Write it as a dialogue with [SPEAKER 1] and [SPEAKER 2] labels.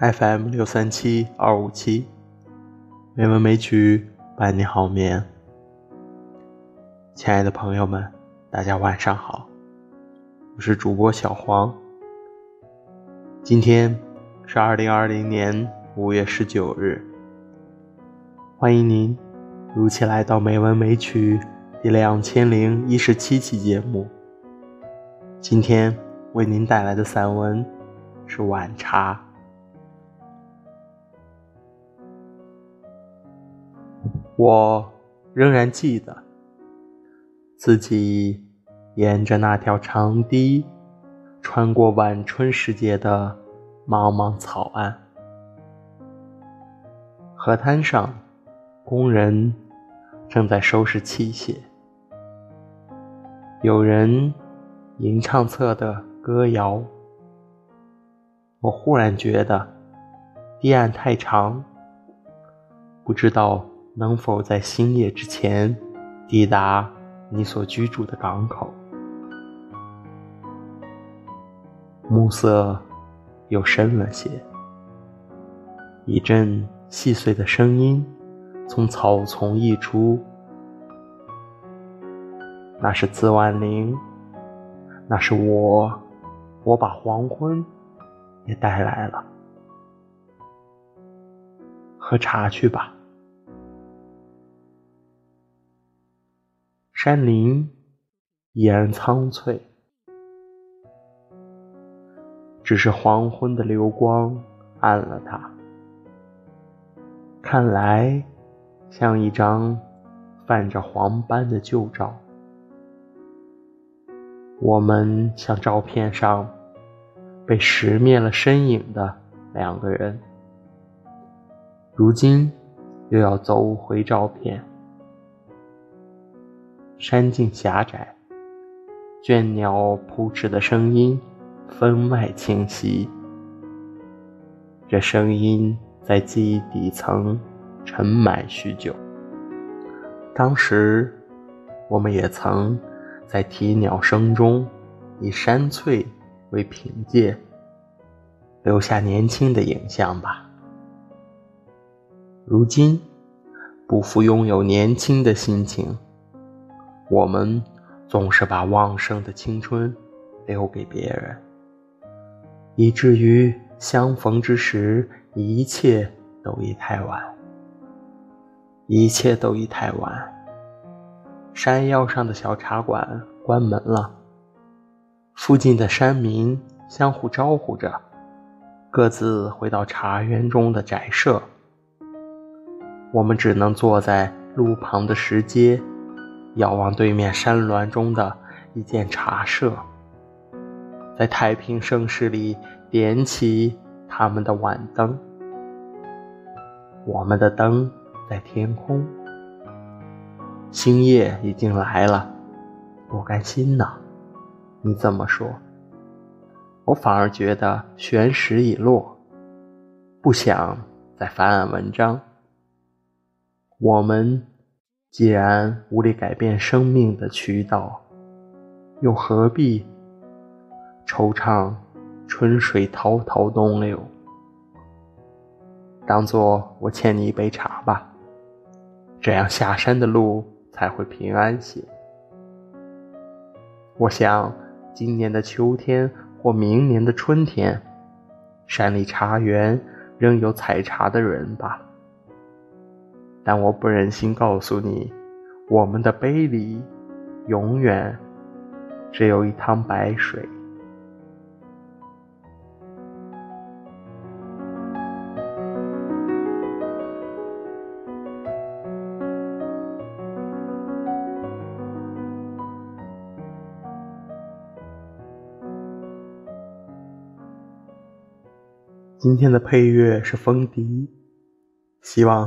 [SPEAKER 1] FM 六三七二五七，美文美曲伴你好眠。亲爱的朋友们，大家晚上好，我是主播小黄。今天是二零二零年五月十九日，欢迎您如期来到美文美曲第两千零一十七期节目。今天为您带来的散文是《晚茶》。我仍然记得自己沿着那条长堤，穿过晚春时节的茫茫草岸。河滩上，工人正在收拾器械，有人。吟唱侧的歌谣，我忽然觉得堤岸太长，不知道能否在星夜之前抵达你所居住的港口。暮色又深了些，一阵细碎的声音从草丛溢出，那是自万灵。那是我，我把黄昏也带来了。喝茶去吧。山林依然苍翠，只是黄昏的流光暗了它，看来像一张泛着黄斑的旧照。我们像照片上被石灭了身影的两个人，如今又要走回照片。山径狭窄，倦鸟扑翅的声音分外清晰。这声音在记忆底层沉埋许久。当时，我们也曾。在啼鸟声中，以山翠为凭借，留下年轻的影像吧。如今，不复拥有年轻的心情，我们总是把旺盛的青春留给别人，以至于相逢之时，一切都已太晚，一切都已太晚。山腰上的小茶馆关门了，附近的山民相互招呼着，各自回到茶园中的宅舍。我们只能坐在路旁的石阶，遥望对面山峦中的一间茶社，在太平盛世里点起他们的晚灯。我们的灯在天空。星夜已经来了，不甘心呐！你这么说，我反而觉得玄石已落，不想再翻案文章。我们既然无力改变生命的渠道，又何必惆怅春水滔滔东流？当做我欠你一杯茶吧，这样下山的路。才会平安些。我想，今年的秋天或明年的春天，山里茶园仍有采茶的人吧。但我不忍心告诉你，我们的杯里永远只有一汤白水。今天的配乐是风笛，希望